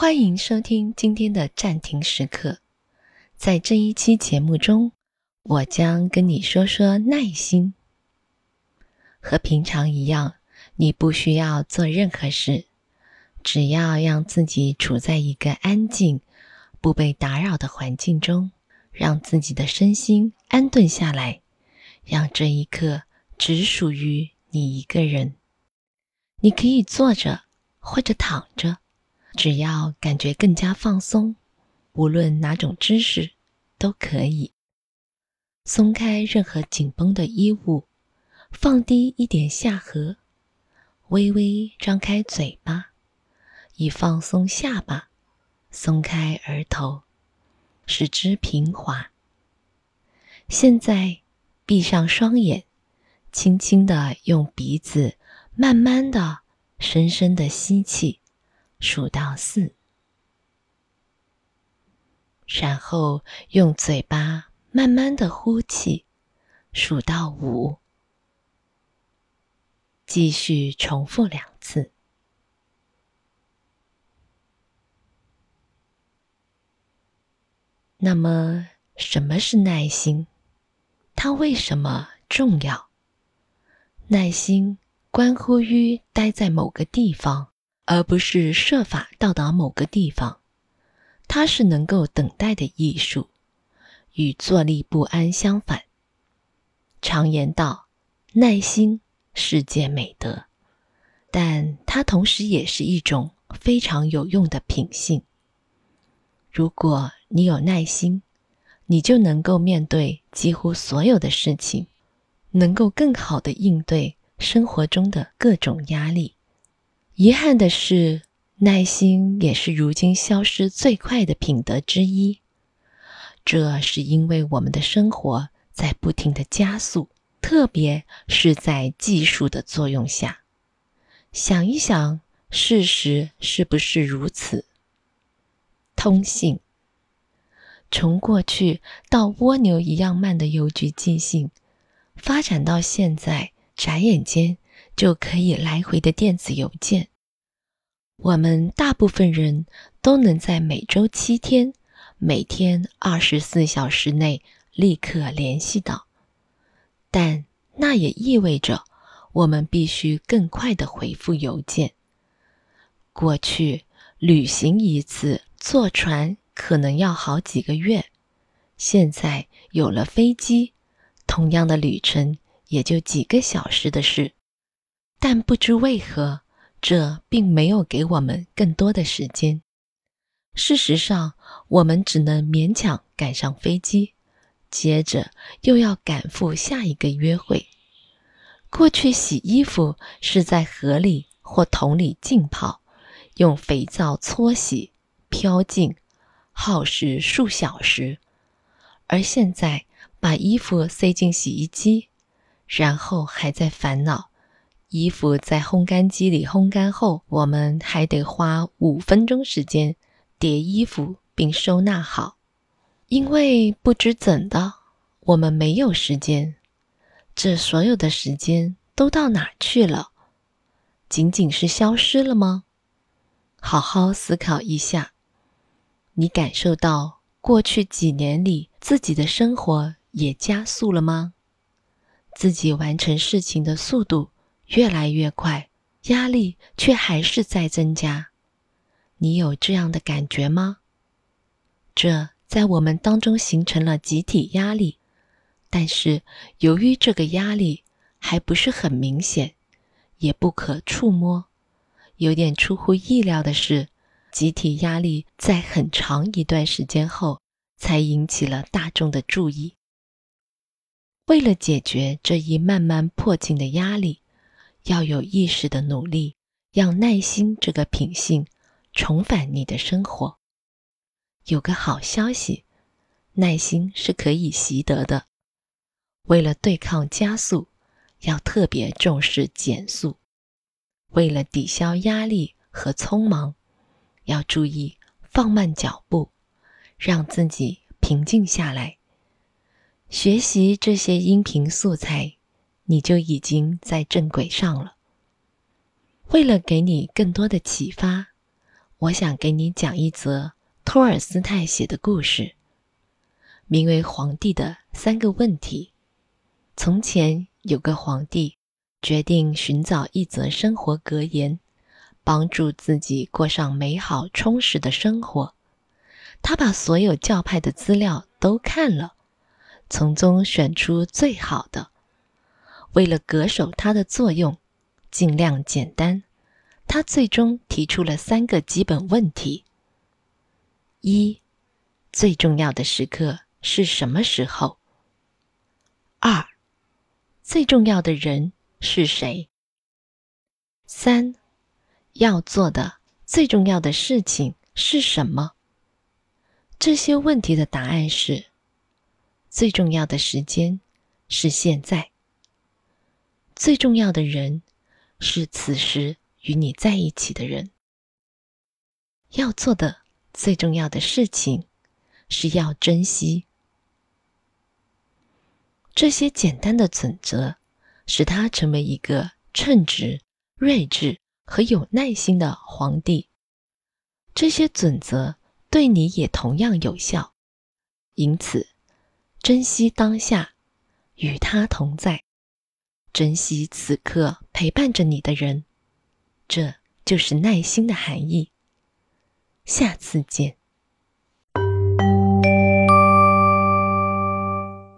欢迎收听今天的暂停时刻。在这一期节目中，我将跟你说说耐心。和平常一样，你不需要做任何事，只要让自己处在一个安静、不被打扰的环境中，让自己的身心安顿下来，让这一刻只属于你一个人。你可以坐着或者躺着。只要感觉更加放松，无论哪种姿势都可以。松开任何紧绷的衣物，放低一点下颌，微微张开嘴巴，以放松下巴，松开额头，使之平滑。现在闭上双眼，轻轻的用鼻子慢慢的、深深的吸气。数到四，然后用嘴巴慢慢的呼气，数到五，继续重复两次。那么，什么是耐心？它为什么重要？耐心关乎于待在某个地方。而不是设法到达某个地方，它是能够等待的艺术，与坐立不安相反。常言道，耐心是件美德，但它同时也是一种非常有用的品性。如果你有耐心，你就能够面对几乎所有的事情，能够更好的应对生活中的各种压力。遗憾的是，耐心也是如今消失最快的品德之一。这是因为我们的生活在不停的加速，特别是在技术的作用下。想一想，事实是不是如此？通信从过去到蜗牛一样慢的邮局寄信，发展到现在，眨眼间就可以来回的电子邮件。我们大部分人都能在每周七天、每天二十四小时内立刻联系到，但那也意味着我们必须更快的回复邮件。过去旅行一次坐船可能要好几个月，现在有了飞机，同样的旅程也就几个小时的事。但不知为何。这并没有给我们更多的时间。事实上，我们只能勉强赶上飞机，接着又要赶赴下一个约会。过去洗衣服是在河里或桶里浸泡，用肥皂搓洗、漂净，耗时数小时；而现在把衣服塞进洗衣机，然后还在烦恼。衣服在烘干机里烘干后，我们还得花五分钟时间叠衣服并收纳好，因为不知怎的，我们没有时间。这所有的时间都到哪去了？仅仅是消失了吗？好好思考一下，你感受到过去几年里自己的生活也加速了吗？自己完成事情的速度。越来越快，压力却还是在增加。你有这样的感觉吗？这在我们当中形成了集体压力，但是由于这个压力还不是很明显，也不可触摸，有点出乎意料的是，集体压力在很长一段时间后才引起了大众的注意。为了解决这一慢慢迫近的压力。要有意识的努力，让耐心这个品性重返你的生活。有个好消息，耐心是可以习得的。为了对抗加速，要特别重视减速；为了抵消压力和匆忙，要注意放慢脚步，让自己平静下来。学习这些音频素材。你就已经在正轨上了。为了给你更多的启发，我想给你讲一则托尔斯泰写的故事，名为《皇帝的三个问题》。从前有个皇帝，决定寻找一则生活格言，帮助自己过上美好充实的生活。他把所有教派的资料都看了，从中选出最好的。为了恪守它的作用，尽量简单。他最终提出了三个基本问题：一、最重要的时刻是什么时候？二、最重要的人是谁？三、要做的最重要的事情是什么？这些问题的答案是：最重要的时间是现在，最重要的人是此时。与你在一起的人，要做的最重要的事情是要珍惜这些简单的准则，使他成为一个称职、睿智和有耐心的皇帝。这些准则对你也同样有效，因此，珍惜当下，与他同在，珍惜此刻陪伴着你的人。这就是耐心的含义。下次见。